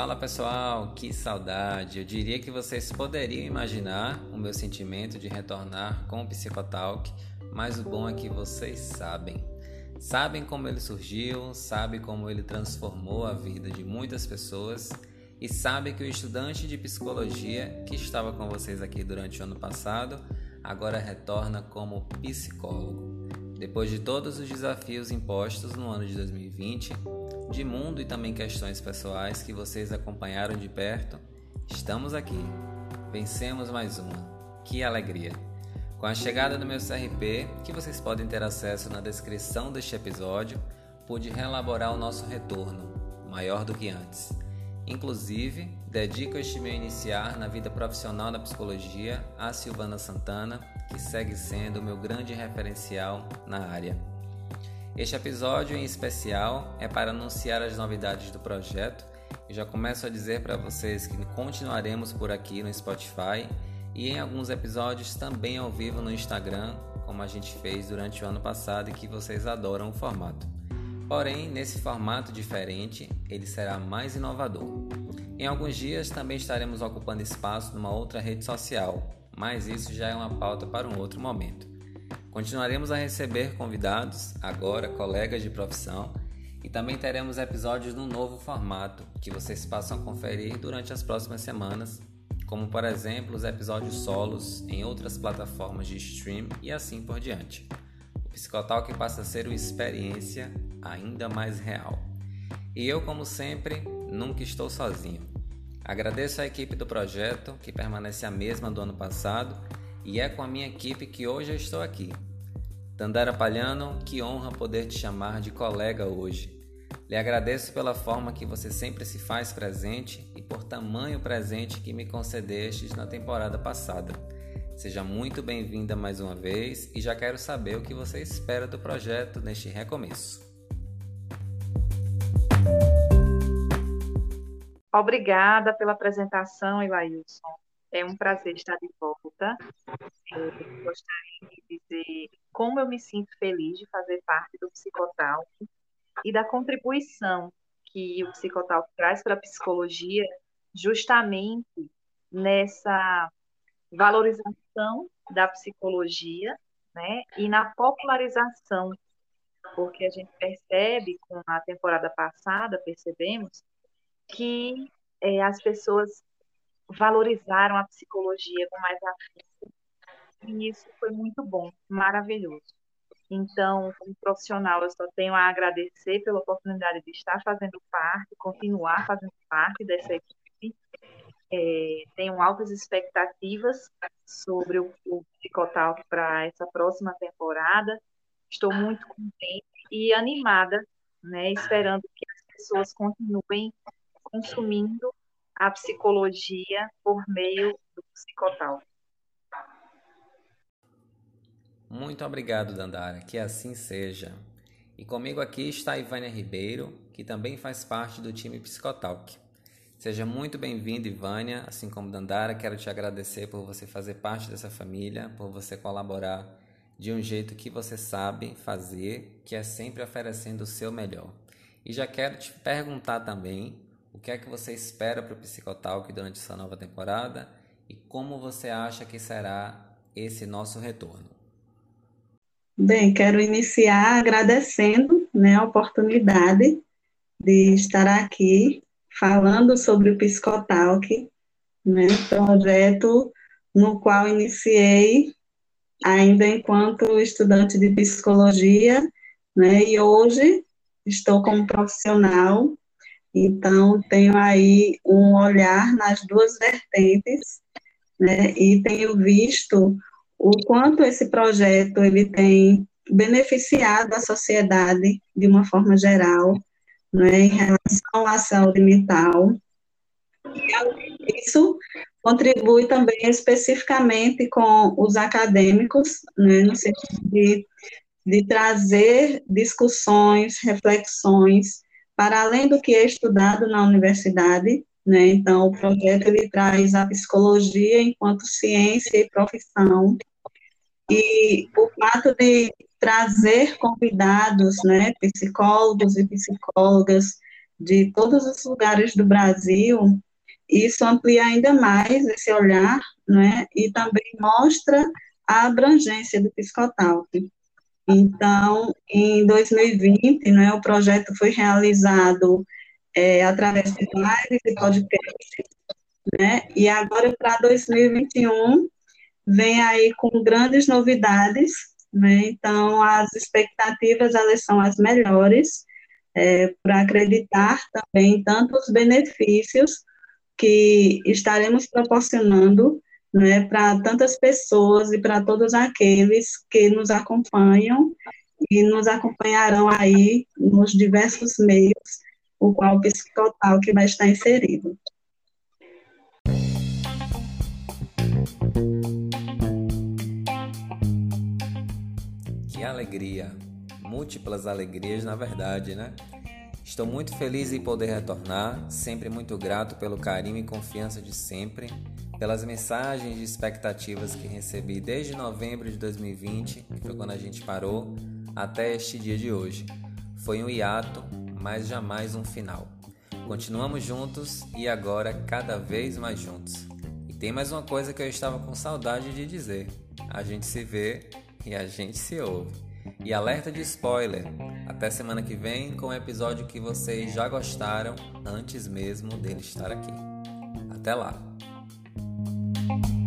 Fala pessoal, que saudade! Eu diria que vocês poderiam imaginar o meu sentimento de retornar com o Psicotalk, mas o bom é que vocês sabem. Sabem como ele surgiu, sabem como ele transformou a vida de muitas pessoas e sabem que o estudante de psicologia que estava com vocês aqui durante o ano passado agora retorna como psicólogo. Depois de todos os desafios impostos no ano de 2020, de mundo e também questões pessoais que vocês acompanharam de perto, estamos aqui. Vencemos mais uma. Que alegria! Com a chegada do meu CRP, que vocês podem ter acesso na descrição deste episódio, pude reelaborar o nosso retorno, maior do que antes. Inclusive, dedico este meu iniciar na vida profissional da psicologia a Silvana Santana, que segue sendo o meu grande referencial na área. Este episódio em especial é para anunciar as novidades do projeto e já começo a dizer para vocês que continuaremos por aqui no Spotify e em alguns episódios também ao vivo no Instagram, como a gente fez durante o ano passado e que vocês adoram o formato. Porém, nesse formato diferente, ele será mais inovador. Em alguns dias também estaremos ocupando espaço numa outra rede social, mas isso já é uma pauta para um outro momento. Continuaremos a receber convidados, agora colegas de profissão, e também teremos episódios num novo formato que vocês passam a conferir durante as próximas semanas, como por exemplo os episódios solos em outras plataformas de stream e assim por diante. O Psicotalk passa a ser uma experiência ainda mais real. E eu, como sempre, nunca estou sozinho. Agradeço à equipe do projeto, que permanece a mesma do ano passado e é com a minha equipe que hoje eu estou aqui. Dandara Palhano, que honra poder te chamar de colega hoje. Lhe agradeço pela forma que você sempre se faz presente e por tamanho presente que me concedestes na temporada passada. Seja muito bem-vinda mais uma vez e já quero saber o que você espera do projeto neste recomeço. Obrigada pela apresentação, Ilailson. É um prazer estar de volta. Eu gostaria de dizer como eu me sinto feliz de fazer parte do Psicotalk e da contribuição que o Psicotalk traz para a psicologia, justamente nessa valorização da psicologia né, e na popularização, porque a gente percebe, com a temporada passada, percebemos que é, as pessoas valorizaram a psicologia com mais afinco. E isso foi muito bom, maravilhoso. Então, como profissional, eu só tenho a agradecer pela oportunidade de estar fazendo parte, continuar fazendo parte dessa equipe. É, tenho altas expectativas sobre o, o Psicotalk para essa próxima temporada. Estou muito contente e animada, né, esperando que as pessoas continuem consumindo a psicologia por meio do psicotal. Muito obrigado, Dandara, que assim seja. E comigo aqui está a Ivânia Ribeiro, que também faz parte do time Psicotalk. Seja muito bem-vinda, Ivânia. Assim como Dandara, quero te agradecer por você fazer parte dessa família, por você colaborar de um jeito que você sabe fazer, que é sempre oferecendo o seu melhor. E já quero te perguntar também o que é que você espera para o Psicotalk durante essa nova temporada e como você acha que será esse nosso retorno? Bem, quero iniciar agradecendo né, a oportunidade de estar aqui falando sobre o Psicotalk, né, projeto no qual iniciei ainda enquanto estudante de psicologia, né, e hoje estou como profissional então, tenho aí um olhar nas duas vertentes, né, e tenho visto o quanto esse projeto ele tem beneficiado a sociedade de uma forma geral, né, em relação à saúde mental. E, isso contribui também especificamente com os acadêmicos, né, no sentido de, de trazer discussões, reflexões para além do que é estudado na universidade, né? Então, o projeto ele traz a psicologia enquanto ciência e profissão. E o fato de trazer convidados, né, psicólogos e psicólogas de todos os lugares do Brasil, isso amplia ainda mais esse olhar, né, e também mostra a abrangência do Psicotalk. Então, em 2020, né, o projeto foi realizado é, através de lives e podcasts, né, e agora para 2021 vem aí com grandes novidades, né, então as expectativas elas são as melhores, é, para acreditar também em tantos benefícios que estaremos proporcionando né, para tantas pessoas e para todos aqueles que nos acompanham e nos acompanharão aí nos diversos meios, o qual o Psicotal que vai estar inserido. Que alegria! Múltiplas alegrias, na verdade, né? Estou muito feliz em poder retornar, sempre muito grato pelo carinho e confiança de sempre, pelas mensagens e expectativas que recebi desde novembro de 2020, que foi quando a gente parou, até este dia de hoje. Foi um hiato, mas jamais um final. Continuamos juntos e agora cada vez mais juntos. E tem mais uma coisa que eu estava com saudade de dizer: a gente se vê e a gente se ouve. E alerta de spoiler! Até semana que vem com um episódio que vocês já gostaram antes mesmo dele estar aqui. Até lá! thank you